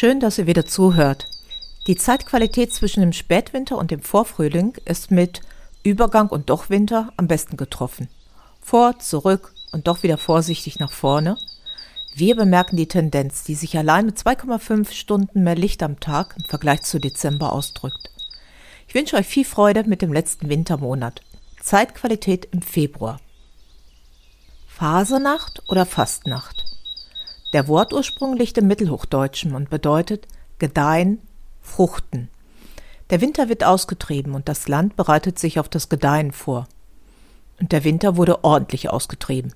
Schön, dass ihr wieder zuhört. Die Zeitqualität zwischen dem Spätwinter und dem Vorfrühling ist mit Übergang und doch Winter am besten getroffen. Vor, zurück und doch wieder vorsichtig nach vorne. Wir bemerken die Tendenz, die sich allein mit 2,5 Stunden mehr Licht am Tag im Vergleich zu Dezember ausdrückt. Ich wünsche euch viel Freude mit dem letzten Wintermonat. Zeitqualität im Februar. Fasernacht oder Fastnacht? Der Wortursprung liegt im Mittelhochdeutschen und bedeutet gedeihen, fruchten. Der Winter wird ausgetrieben und das Land bereitet sich auf das Gedeihen vor. Und der Winter wurde ordentlich ausgetrieben.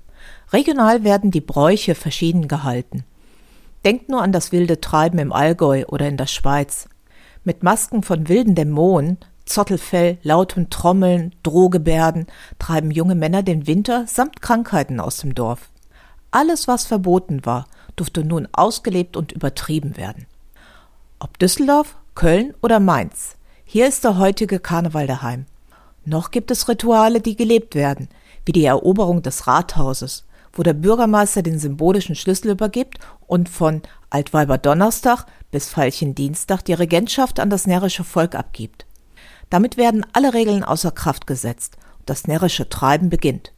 Regional werden die Bräuche verschieden gehalten. Denkt nur an das wilde Treiben im Allgäu oder in der Schweiz. Mit Masken von wilden Dämonen, Zottelfell, lautem Trommeln, Drohgebärden treiben junge Männer den Winter samt Krankheiten aus dem Dorf. Alles, was verboten war, durfte nun ausgelebt und übertrieben werden. Ob Düsseldorf, Köln oder Mainz, hier ist der heutige Karneval daheim. Noch gibt es Rituale, die gelebt werden, wie die Eroberung des Rathauses, wo der Bürgermeister den symbolischen Schlüssel übergibt und von Altweiber Donnerstag bis Veilchen Dienstag die Regentschaft an das närrische Volk abgibt. Damit werden alle Regeln außer Kraft gesetzt und das närrische Treiben beginnt.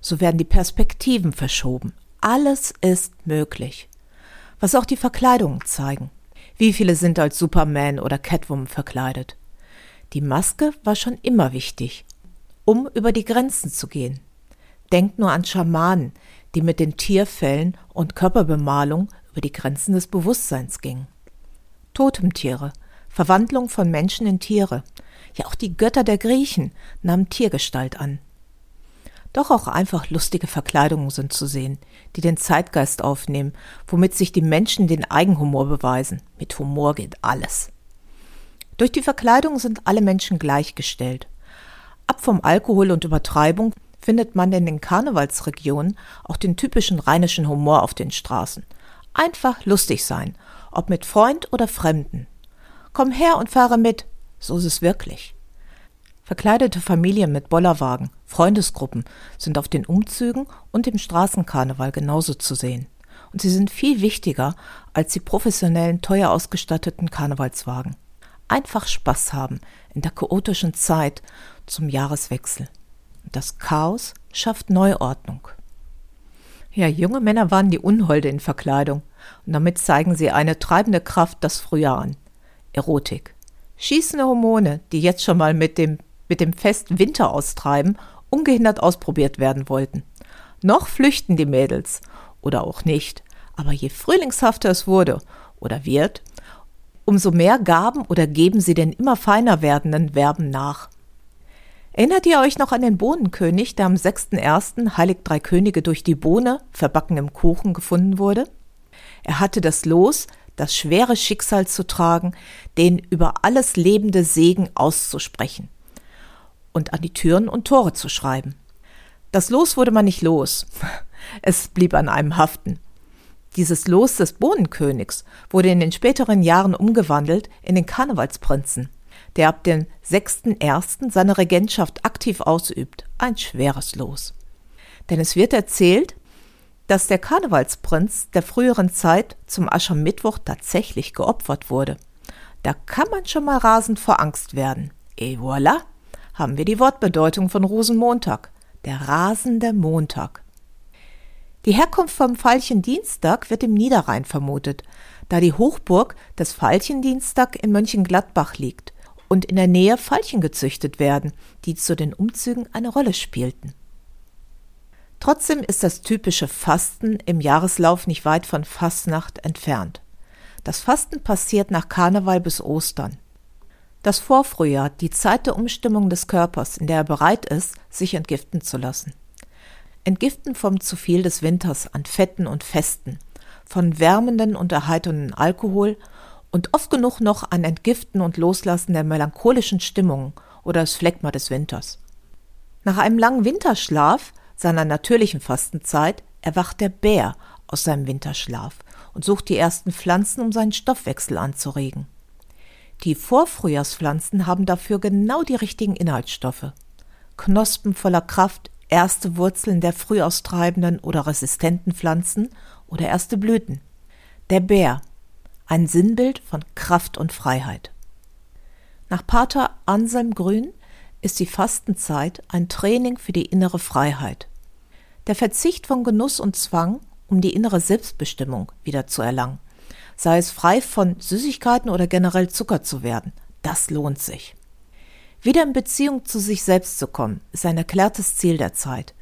So werden die Perspektiven verschoben. Alles ist möglich. Was auch die Verkleidungen zeigen. Wie viele sind als Superman oder Catwoman verkleidet? Die Maske war schon immer wichtig, um über die Grenzen zu gehen. Denkt nur an Schamanen, die mit den Tierfällen und Körperbemalung über die Grenzen des Bewusstseins gingen. Totemtiere, Verwandlung von Menschen in Tiere, ja auch die Götter der Griechen nahmen Tiergestalt an. Doch auch einfach lustige Verkleidungen sind zu sehen, die den Zeitgeist aufnehmen, womit sich die Menschen den Eigenhumor beweisen. Mit Humor geht alles. Durch die Verkleidung sind alle Menschen gleichgestellt. Ab vom Alkohol und Übertreibung findet man in den Karnevalsregionen auch den typischen rheinischen Humor auf den Straßen. Einfach lustig sein, ob mit Freund oder Fremden. Komm her und fahre mit, so ist es wirklich. Verkleidete Familien mit Bollerwagen, Freundesgruppen sind auf den Umzügen und im Straßenkarneval genauso zu sehen. Und sie sind viel wichtiger als die professionellen, teuer ausgestatteten Karnevalswagen. Einfach Spaß haben in der chaotischen Zeit zum Jahreswechsel. Das Chaos schafft Neuordnung. Ja, junge Männer waren die Unholde in Verkleidung, und damit zeigen sie eine treibende Kraft das Frühjahr an. Erotik. Schießende Hormone, die jetzt schon mal mit dem mit dem Fest Winter austreiben, ungehindert ausprobiert werden wollten. Noch flüchten die Mädels oder auch nicht, aber je frühlingshafter es wurde oder wird, umso mehr gaben oder geben sie den immer feiner werdenden Verben nach. Erinnert ihr euch noch an den Bohnenkönig, der am 6.1. Heilig Drei Könige durch die Bohne, verbacken im Kuchen, gefunden wurde? Er hatte das Los, das schwere Schicksal zu tragen, den über alles lebende Segen auszusprechen und an die Türen und Tore zu schreiben. Das Los wurde man nicht los. Es blieb an einem haften. Dieses Los des Bohnenkönigs wurde in den späteren Jahren umgewandelt in den Karnevalsprinzen, der ab dem 6.1. seine Regentschaft aktiv ausübt. Ein schweres Los. Denn es wird erzählt, dass der Karnevalsprinz der früheren Zeit zum Aschermittwoch tatsächlich geopfert wurde. Da kann man schon mal rasend vor Angst werden. Et voilà! Haben wir die Wortbedeutung von Rosenmontag, der rasende Montag. Die Herkunft vom Veilchendienstag wird im Niederrhein vermutet, da die Hochburg des Veilchendienstag in Mönchengladbach liegt und in der Nähe Veilchen gezüchtet werden, die zu den Umzügen eine Rolle spielten. Trotzdem ist das typische Fasten im Jahreslauf nicht weit von Fastnacht entfernt. Das Fasten passiert nach Karneval bis Ostern. Das Vorfrühjahr, die Zeit der Umstimmung des Körpers, in der er bereit ist, sich entgiften zu lassen. Entgiften vom zu viel des Winters an Fetten und Festen, von wärmenden und erheiternden Alkohol und oft genug noch an Entgiften und Loslassen der melancholischen Stimmungen oder das Phlegma des Winters. Nach einem langen Winterschlaf, seiner natürlichen Fastenzeit, erwacht der Bär aus seinem Winterschlaf und sucht die ersten Pflanzen, um seinen Stoffwechsel anzuregen. Die Vorfrühjahrspflanzen haben dafür genau die richtigen Inhaltsstoffe. Knospen voller Kraft, erste Wurzeln der früh austreibenden oder resistenten Pflanzen oder erste Blüten. Der Bär, ein Sinnbild von Kraft und Freiheit. Nach Pater Anselm Grün ist die Fastenzeit ein Training für die innere Freiheit. Der Verzicht von Genuss und Zwang, um die innere Selbstbestimmung wieder zu erlangen, sei es frei von Süßigkeiten oder generell Zucker zu werden, das lohnt sich. Wieder in Beziehung zu sich selbst zu kommen, ist ein erklärtes Ziel der Zeit.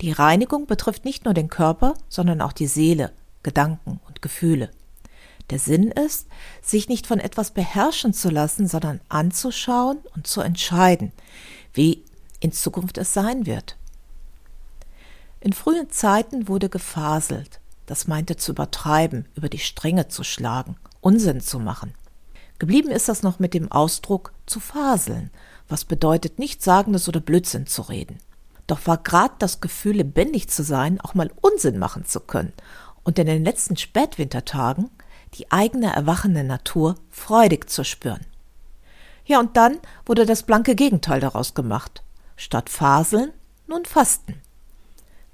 Die Reinigung betrifft nicht nur den Körper, sondern auch die Seele, Gedanken und Gefühle. Der Sinn ist, sich nicht von etwas beherrschen zu lassen, sondern anzuschauen und zu entscheiden, wie in Zukunft es sein wird. In frühen Zeiten wurde gefaselt, das meinte zu übertreiben, über die Stränge zu schlagen, Unsinn zu machen. Geblieben ist das noch mit dem Ausdruck zu faseln, was bedeutet, Nichtsagendes oder Blödsinn zu reden. Doch war grad das Gefühl, lebendig zu sein, auch mal Unsinn machen zu können und in den letzten Spätwintertagen die eigene erwachende Natur freudig zu spüren. Ja, und dann wurde das blanke Gegenteil daraus gemacht. Statt Faseln nun Fasten.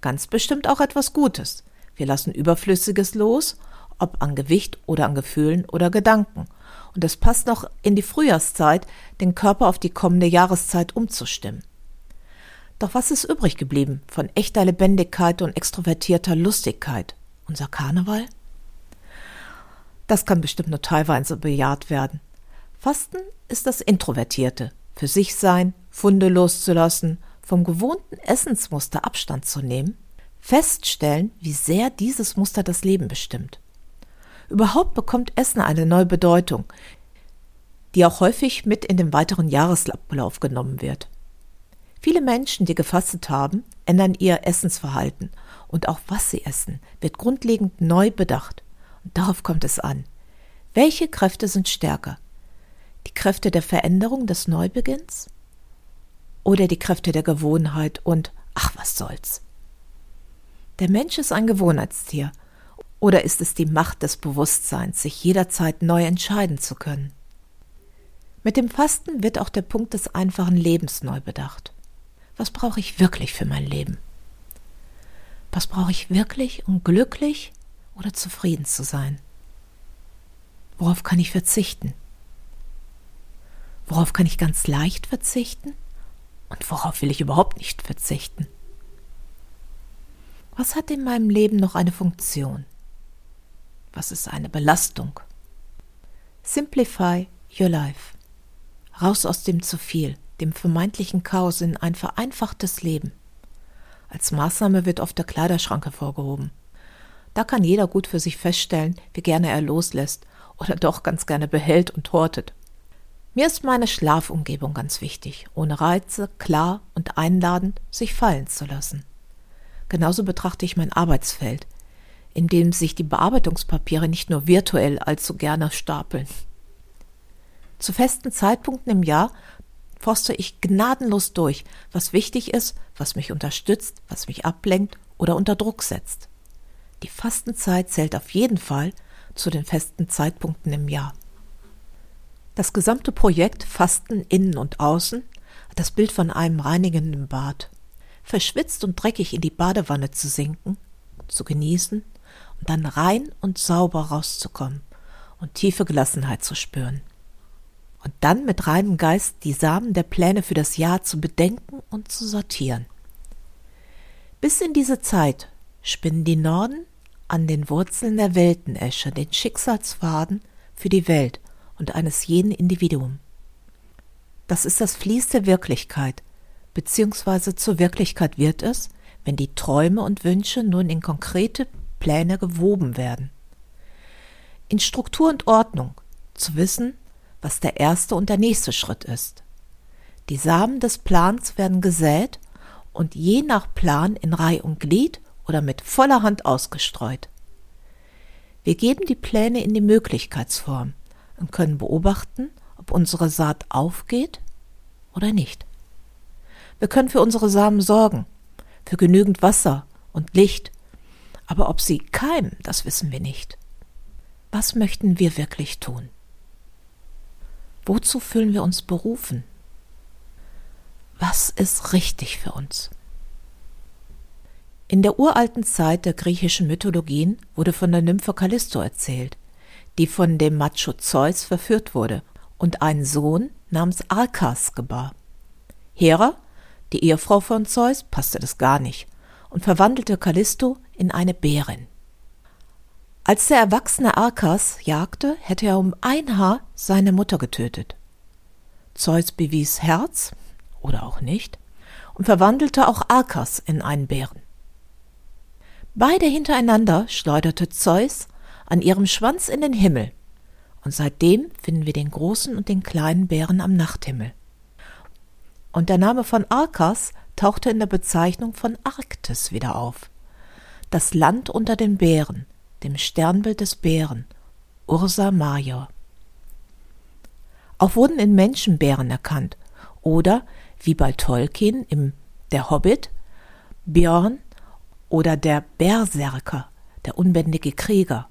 Ganz bestimmt auch etwas Gutes. Wir lassen Überflüssiges los, ob an Gewicht oder an Gefühlen oder Gedanken. Und es passt noch in die Frühjahrszeit, den Körper auf die kommende Jahreszeit umzustimmen. Doch was ist übrig geblieben von echter Lebendigkeit und extrovertierter Lustigkeit? Unser Karneval? Das kann bestimmt nur teilweise bejaht werden. Fasten ist das Introvertierte, für sich sein, Funde loszulassen, vom gewohnten Essensmuster Abstand zu nehmen, feststellen, wie sehr dieses Muster das Leben bestimmt. Überhaupt bekommt Essen eine neue Bedeutung, die auch häufig mit in den weiteren Jahresablauf genommen wird. Viele Menschen, die gefastet haben, ändern ihr Essensverhalten und auch was sie essen, wird grundlegend neu bedacht. Und darauf kommt es an. Welche Kräfte sind stärker? Die Kräfte der Veränderung des Neubeginns? Oder die Kräfte der Gewohnheit und ach, was soll's? Der Mensch ist ein Gewohnheitstier. Oder ist es die Macht des Bewusstseins, sich jederzeit neu entscheiden zu können? Mit dem Fasten wird auch der Punkt des einfachen Lebens neu bedacht. Was brauche ich wirklich für mein Leben? Was brauche ich wirklich, um glücklich oder zufrieden zu sein? Worauf kann ich verzichten? Worauf kann ich ganz leicht verzichten? Und worauf will ich überhaupt nicht verzichten? Was hat in meinem Leben noch eine Funktion? Was ist eine Belastung? Simplify your life. Raus aus dem zu viel, dem vermeintlichen Chaos in ein vereinfachtes Leben. Als Maßnahme wird oft der Kleiderschrank hervorgehoben. Da kann jeder gut für sich feststellen, wie gerne er loslässt oder doch ganz gerne behält und hortet. Mir ist meine Schlafumgebung ganz wichtig, ohne Reize, klar und einladend sich fallen zu lassen. Genauso betrachte ich mein Arbeitsfeld, in dem sich die Bearbeitungspapiere nicht nur virtuell allzu gerne stapeln. Zu festen Zeitpunkten im Jahr forste ich gnadenlos durch, was wichtig ist, was mich unterstützt, was mich ablenkt oder unter Druck setzt. Die Fastenzeit zählt auf jeden Fall zu den festen Zeitpunkten im Jahr. Das gesamte Projekt Fasten innen und außen hat das Bild von einem reinigenden Bad. Verschwitzt und dreckig in die Badewanne zu sinken, zu genießen und dann rein und sauber rauszukommen und tiefe Gelassenheit zu spüren. Und dann mit reinem Geist die Samen der Pläne für das Jahr zu bedenken und zu sortieren. Bis in diese Zeit spinnen die Norden an den Wurzeln der Weltenesche den Schicksalsfaden für die Welt und eines jeden Individuum. Das ist das Fließ der Wirklichkeit, beziehungsweise zur Wirklichkeit wird es, wenn die Träume und Wünsche nun in konkrete Pläne gewoben werden. In Struktur und Ordnung, zu wissen, was der erste und der nächste Schritt ist. Die Samen des Plans werden gesät und je nach Plan in Reih und Glied oder mit voller Hand ausgestreut. Wir geben die Pläne in die Möglichkeitsform und können beobachten, ob unsere Saat aufgeht oder nicht. Wir können für unsere Samen sorgen, für genügend Wasser und Licht aber ob sie keimen, das wissen wir nicht. Was möchten wir wirklich tun? Wozu fühlen wir uns berufen? Was ist richtig für uns? In der uralten Zeit der griechischen Mythologien wurde von der Nymphe Callisto erzählt, die von dem Macho Zeus verführt wurde und einen Sohn namens Arkas gebar. Hera, die Ehefrau von Zeus, passte das gar nicht und verwandelte Callisto in eine Bärin. Als der erwachsene Arkas jagte, hätte er um ein Haar seine Mutter getötet. Zeus bewies Herz, oder auch nicht, und verwandelte auch Arkas in einen Bären. Beide hintereinander schleuderte Zeus an ihrem Schwanz in den Himmel, und seitdem finden wir den großen und den kleinen Bären am Nachthimmel. Und der Name von Arkas tauchte in der Bezeichnung von Arktis wieder auf. Das Land unter den Bären, dem Sternbild des Bären, Ursa Major. Auch wurden in Menschen Bären erkannt oder, wie bei Tolkien im Der Hobbit, Björn oder der Berserker, der unbändige Krieger.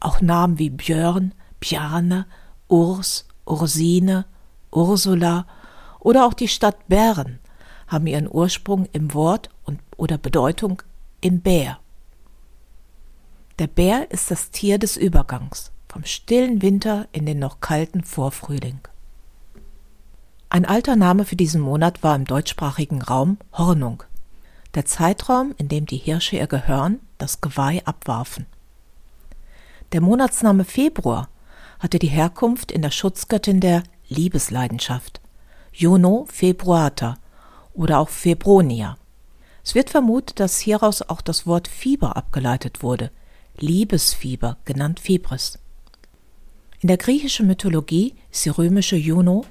Auch Namen wie Björn, Bjarne, Urs, Ursine, Ursula oder auch die Stadt Bern haben ihren Ursprung im Wort und, oder Bedeutung in Bär. Der Bär ist das Tier des Übergangs, vom stillen Winter in den noch kalten Vorfrühling. Ein alter Name für diesen Monat war im deutschsprachigen Raum Hornung, der Zeitraum, in dem die Hirsche ihr Gehörn, das Geweih, abwarfen. Der Monatsname Februar hatte die Herkunft in der Schutzgöttin der Liebesleidenschaft, Juno februata oder auch Febronia. Es wird vermutet, dass hieraus auch das Wort Fieber abgeleitet wurde, Liebesfieber, genannt Fibris. In der griechischen Mythologie ist die römische Juno,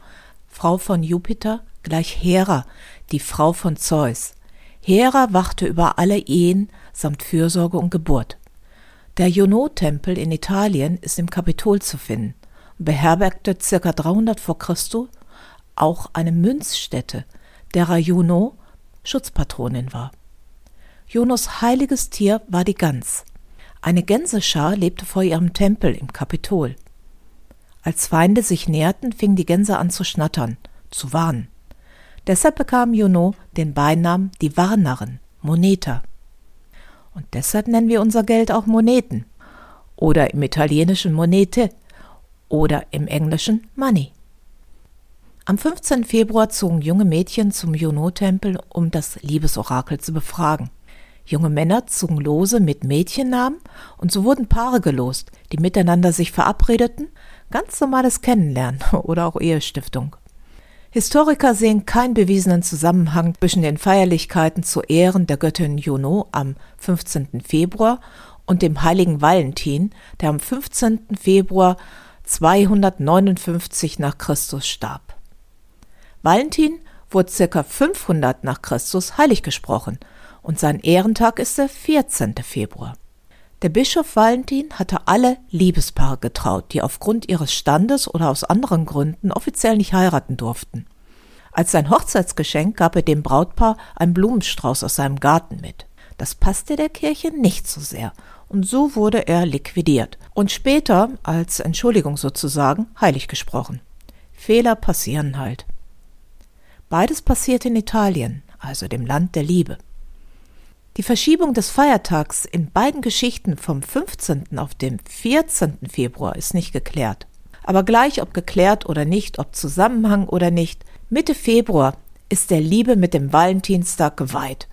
Frau von Jupiter, gleich Hera, die Frau von Zeus. Hera wachte über alle Ehen samt Fürsorge und Geburt. Der Juno-Tempel in Italien ist im Kapitol zu finden und beherbergte ca. 300 vor Christus auch eine Münzstätte, derer Juno Schutzpatronin war. Junos heiliges Tier war die Gans. Eine Gänseschar lebte vor ihrem Tempel im Kapitol. Als Feinde sich näherten, fingen die Gänse an zu schnattern, zu warnen. Deshalb bekam Juno den Beinamen die Warnerin, Moneta. Und deshalb nennen wir unser Geld auch Moneten. Oder im Italienischen Monete. Oder im Englischen Money. Am 15. Februar zogen junge Mädchen zum Juno-Tempel, um das Liebesorakel zu befragen. Junge Männer zogen Lose mit Mädchennamen und so wurden Paare gelost, die miteinander sich verabredeten. Ganz normales Kennenlernen oder auch Ehestiftung. Historiker sehen keinen bewiesenen Zusammenhang zwischen den Feierlichkeiten zu Ehren der Göttin Juno am 15. Februar und dem heiligen Valentin, der am 15. Februar 259 nach Christus starb. Valentin wurde ca. 500 nach Christus heilig gesprochen und sein Ehrentag ist der 14. Februar. Der Bischof Valentin hatte alle Liebespaare getraut, die aufgrund ihres Standes oder aus anderen Gründen offiziell nicht heiraten durften. Als sein Hochzeitsgeschenk gab er dem Brautpaar einen Blumenstrauß aus seinem Garten mit. Das passte der Kirche nicht so sehr, und so wurde er liquidiert und später als Entschuldigung sozusagen heilig gesprochen. Fehler passieren halt. Beides passiert in Italien, also dem Land der Liebe. Die Verschiebung des Feiertags in beiden Geschichten vom 15. auf den 14. Februar ist nicht geklärt. Aber gleich ob geklärt oder nicht, ob Zusammenhang oder nicht, Mitte Februar ist der Liebe mit dem Valentinstag geweiht,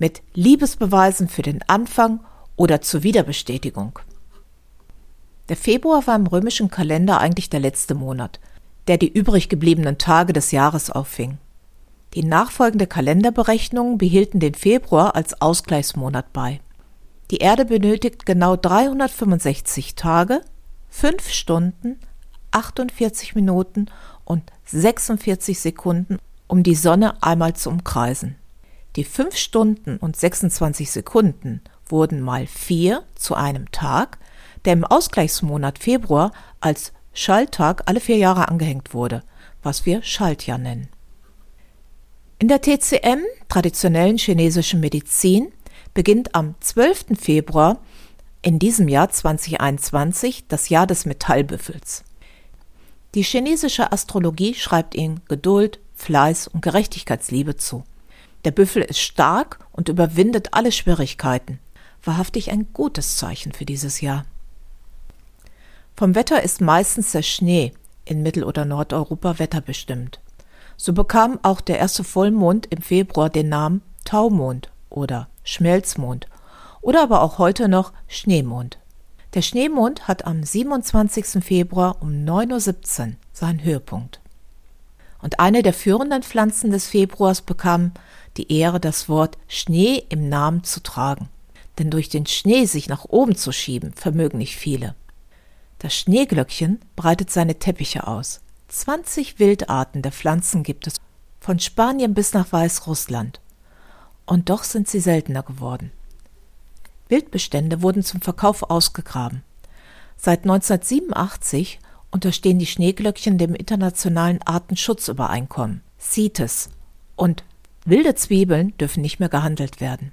mit Liebesbeweisen für den Anfang oder zur Wiederbestätigung. Der Februar war im römischen Kalender eigentlich der letzte Monat, der die übrig gebliebenen Tage des Jahres auffing. Die nachfolgende Kalenderberechnungen behielten den Februar als Ausgleichsmonat bei. Die Erde benötigt genau 365 Tage, 5 Stunden, 48 Minuten und 46 Sekunden, um die Sonne einmal zu umkreisen. Die 5 Stunden und 26 Sekunden wurden mal 4 zu einem Tag, der im Ausgleichsmonat Februar als Schalltag alle vier Jahre angehängt wurde, was wir Schaltjahr nennen. In der TCM, traditionellen chinesischen Medizin, beginnt am 12. Februar in diesem Jahr 2021 das Jahr des Metallbüffels. Die chinesische Astrologie schreibt ihm Geduld, Fleiß und Gerechtigkeitsliebe zu. Der Büffel ist stark und überwindet alle Schwierigkeiten. Wahrhaftig ein gutes Zeichen für dieses Jahr. Vom Wetter ist meistens der Schnee in Mittel- oder Nordeuropa wetterbestimmt. So bekam auch der erste Vollmond im Februar den Namen Taumond oder Schmelzmond oder aber auch heute noch Schneemond. Der Schneemond hat am 27. Februar um 9.17 Uhr seinen Höhepunkt. Und eine der führenden Pflanzen des Februars bekam die Ehre, das Wort Schnee im Namen zu tragen. Denn durch den Schnee sich nach oben zu schieben, vermögen nicht viele. Das Schneeglöckchen breitet seine Teppiche aus. 20 Wildarten der Pflanzen gibt es, von Spanien bis nach Weißrussland. Und doch sind sie seltener geworden. Wildbestände wurden zum Verkauf ausgegraben. Seit 1987 unterstehen die Schneeglöckchen dem internationalen Artenschutzübereinkommen, CITES, und wilde Zwiebeln dürfen nicht mehr gehandelt werden.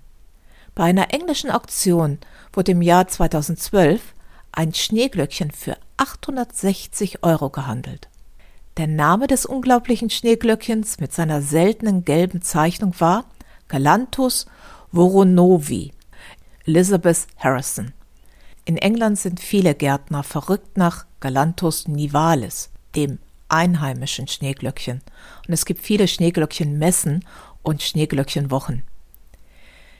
Bei einer englischen Auktion wurde im Jahr 2012 ein Schneeglöckchen für 860 Euro gehandelt. Der Name des unglaublichen Schneeglöckchens mit seiner seltenen gelben Zeichnung war Galanthus voronovi. Elizabeth Harrison. In England sind viele Gärtner verrückt nach Galanthus nivalis, dem einheimischen Schneeglöckchen. Und es gibt viele Schneeglöckchenmessen und Schneeglöckchenwochen.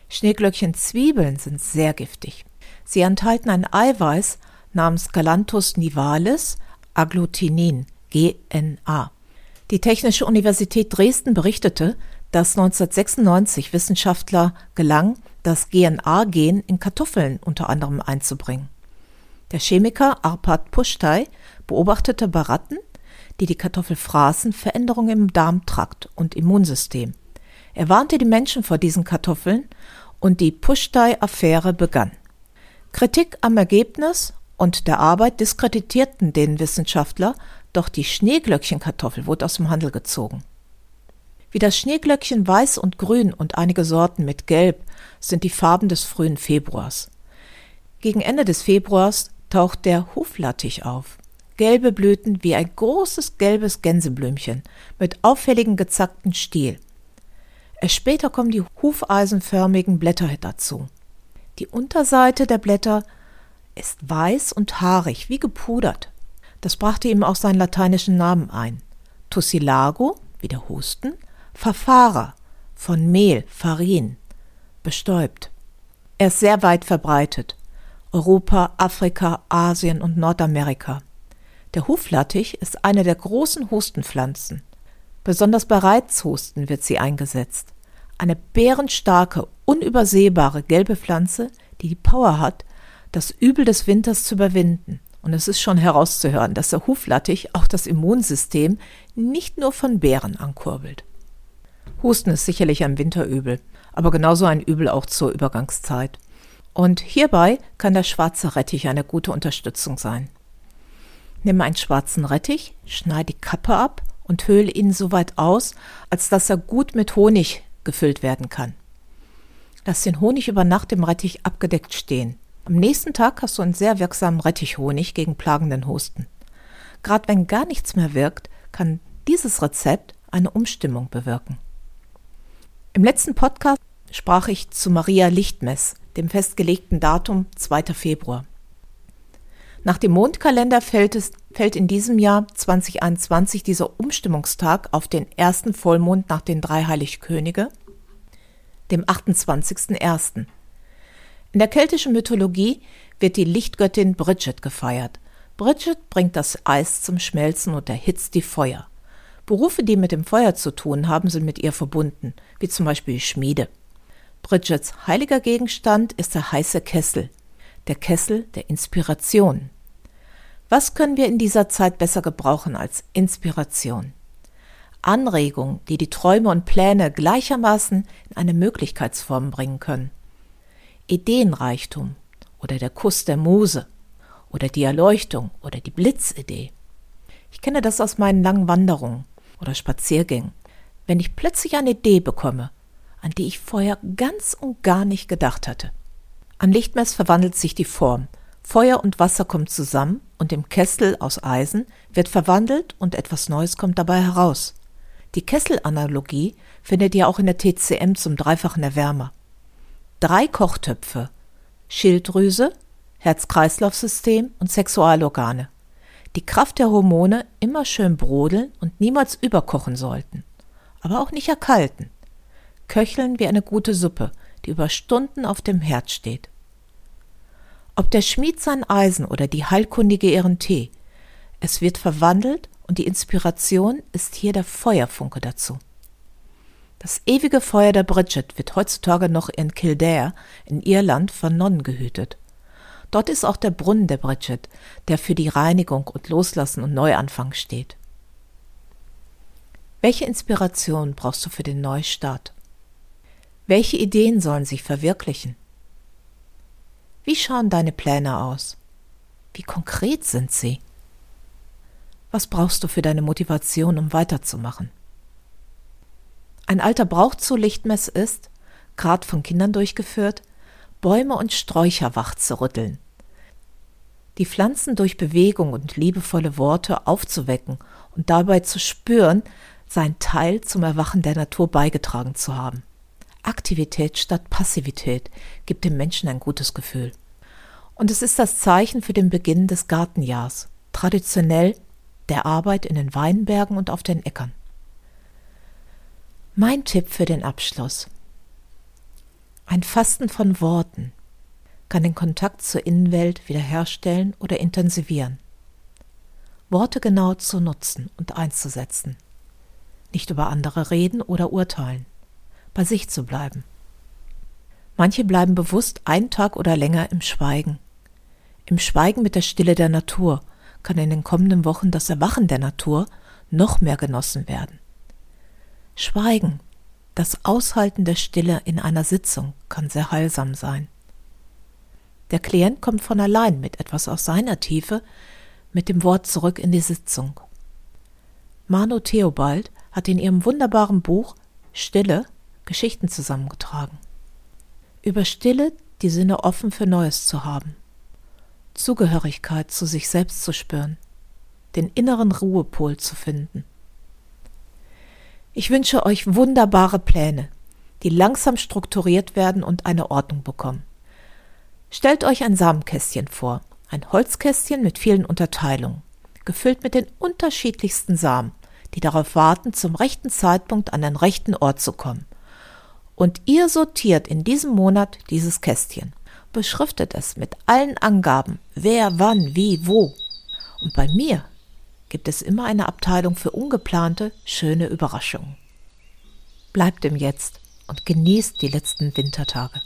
Schneeglöckchenzwiebeln sind sehr giftig. Sie enthalten ein Eiweiß namens Galanthus nivalis Agglutinin, GNA. Die Technische Universität Dresden berichtete, dass 1996 Wissenschaftler gelang, das GNA-Gen in Kartoffeln unter anderem einzubringen. Der Chemiker Arpad Pushtai beobachtete bei Ratten, die die Kartoffel fraßen, Veränderungen im Darmtrakt und Immunsystem. Er warnte die Menschen vor diesen Kartoffeln und die Pushtai-Affäre begann. Kritik am Ergebnis und der Arbeit diskreditierten den Wissenschaftler, doch die Schneeglöckchenkartoffel wurde aus dem Handel gezogen. Wie das Schneeglöckchen weiß und grün und einige Sorten mit gelb sind die Farben des frühen Februars. Gegen Ende des Februars taucht der Huflattich auf. Gelbe Blüten wie ein großes gelbes Gänseblümchen mit auffälligen gezackten Stiel. Erst später kommen die hufeisenförmigen Blätter dazu. Die Unterseite der Blätter ist weiß und haarig, wie gepudert. Das brachte ihm auch seinen lateinischen Namen ein. Tussilago, wie der Husten, Verfahrer von Mehl, Farin, bestäubt. Er ist sehr weit verbreitet. Europa, Afrika, Asien und Nordamerika. Der Huflattich ist eine der großen Hustenpflanzen. Besonders bei Reizhusten wird sie eingesetzt. Eine bärenstarke, unübersehbare gelbe Pflanze, die die Power hat, das Übel des Winters zu überwinden. Und es ist schon herauszuhören, dass der Huflattich auch das Immunsystem nicht nur von Bären ankurbelt. Husten ist sicherlich ein Winterübel, aber genauso ein Übel auch zur Übergangszeit. Und hierbei kann der schwarze Rettich eine gute Unterstützung sein. Nimm einen schwarzen Rettich, schneide die Kappe ab und höhle ihn so weit aus, als dass er gut mit Honig gefüllt werden kann. Lass den Honig über Nacht im Rettich abgedeckt stehen. Am nächsten Tag hast du einen sehr wirksamen Rettichhonig gegen plagenden Husten. Gerade wenn gar nichts mehr wirkt, kann dieses Rezept eine Umstimmung bewirken. Im letzten Podcast sprach ich zu Maria Lichtmess, dem festgelegten Datum 2. Februar. Nach dem Mondkalender fällt, es, fällt in diesem Jahr 2021 dieser Umstimmungstag auf den ersten Vollmond nach den drei Heiligkönige, dem 28.01. In der keltischen Mythologie wird die Lichtgöttin Bridget gefeiert. Bridget bringt das Eis zum Schmelzen und erhitzt die Feuer. Berufe, die mit dem Feuer zu tun haben, sind mit ihr verbunden, wie zum Beispiel Schmiede. Bridgets heiliger Gegenstand ist der heiße Kessel, der Kessel der Inspiration. Was können wir in dieser Zeit besser gebrauchen als Inspiration? Anregung, die die Träume und Pläne gleichermaßen in eine Möglichkeitsform bringen können. Ideenreichtum oder der Kuss der Muse oder die Erleuchtung oder die Blitzidee. Ich kenne das aus meinen langen Wanderungen oder Spaziergängen, wenn ich plötzlich eine Idee bekomme, an die ich vorher ganz und gar nicht gedacht hatte. An Lichtmess verwandelt sich die Form. Feuer und Wasser kommen zusammen und im Kessel aus Eisen wird verwandelt und etwas Neues kommt dabei heraus. Die Kesselanalogie findet ihr auch in der TCM zum dreifachen Erwärmer. Drei Kochtöpfe, Schilddrüse, Herz-Kreislauf-System und Sexualorgane. Die Kraft der Hormone immer schön brodeln und niemals überkochen sollten. Aber auch nicht erkalten. Köcheln wie eine gute Suppe, die über Stunden auf dem Herd steht. Ob der Schmied sein Eisen oder die Heilkundige ihren Tee, es wird verwandelt und die Inspiration ist hier der Feuerfunke dazu. Das ewige Feuer der Bridget wird heutzutage noch in Kildare in Irland von Nonnen gehütet. Dort ist auch der Brunnen der Bridget, der für die Reinigung und Loslassen und Neuanfang steht. Welche Inspiration brauchst du für den Neustart? Welche Ideen sollen sich verwirklichen? Wie schauen deine Pläne aus? Wie konkret sind sie? Was brauchst du für deine Motivation, um weiterzumachen? Ein alter Brauch zu Lichtmess ist, grad von Kindern durchgeführt, Bäume und Sträucher wach zu rütteln. Die Pflanzen durch Bewegung und liebevolle Worte aufzuwecken und dabei zu spüren, sein Teil zum Erwachen der Natur beigetragen zu haben. Aktivität statt Passivität gibt dem Menschen ein gutes Gefühl. Und es ist das Zeichen für den Beginn des Gartenjahrs, traditionell der Arbeit in den Weinbergen und auf den Äckern. Mein Tipp für den Abschluss. Ein Fasten von Worten kann den Kontakt zur Innenwelt wiederherstellen oder intensivieren. Worte genau zu nutzen und einzusetzen. Nicht über andere reden oder urteilen. Bei sich zu bleiben. Manche bleiben bewusst einen Tag oder länger im Schweigen. Im Schweigen mit der Stille der Natur kann in den kommenden Wochen das Erwachen der Natur noch mehr genossen werden. Schweigen, das Aushalten der Stille in einer Sitzung kann sehr heilsam sein. Der Klient kommt von allein mit etwas aus seiner Tiefe mit dem Wort zurück in die Sitzung. Manu Theobald hat in ihrem wunderbaren Buch Stille Geschichten zusammengetragen. Über Stille die Sinne offen für Neues zu haben, Zugehörigkeit zu sich selbst zu spüren, den inneren Ruhepol zu finden. Ich wünsche euch wunderbare Pläne, die langsam strukturiert werden und eine Ordnung bekommen. Stellt euch ein Samenkästchen vor, ein Holzkästchen mit vielen Unterteilungen, gefüllt mit den unterschiedlichsten Samen, die darauf warten, zum rechten Zeitpunkt an den rechten Ort zu kommen. Und ihr sortiert in diesem Monat dieses Kästchen, beschriftet es mit allen Angaben, wer, wann, wie, wo. Und bei mir gibt es immer eine Abteilung für ungeplante, schöne Überraschungen. Bleibt im Jetzt und genießt die letzten Wintertage.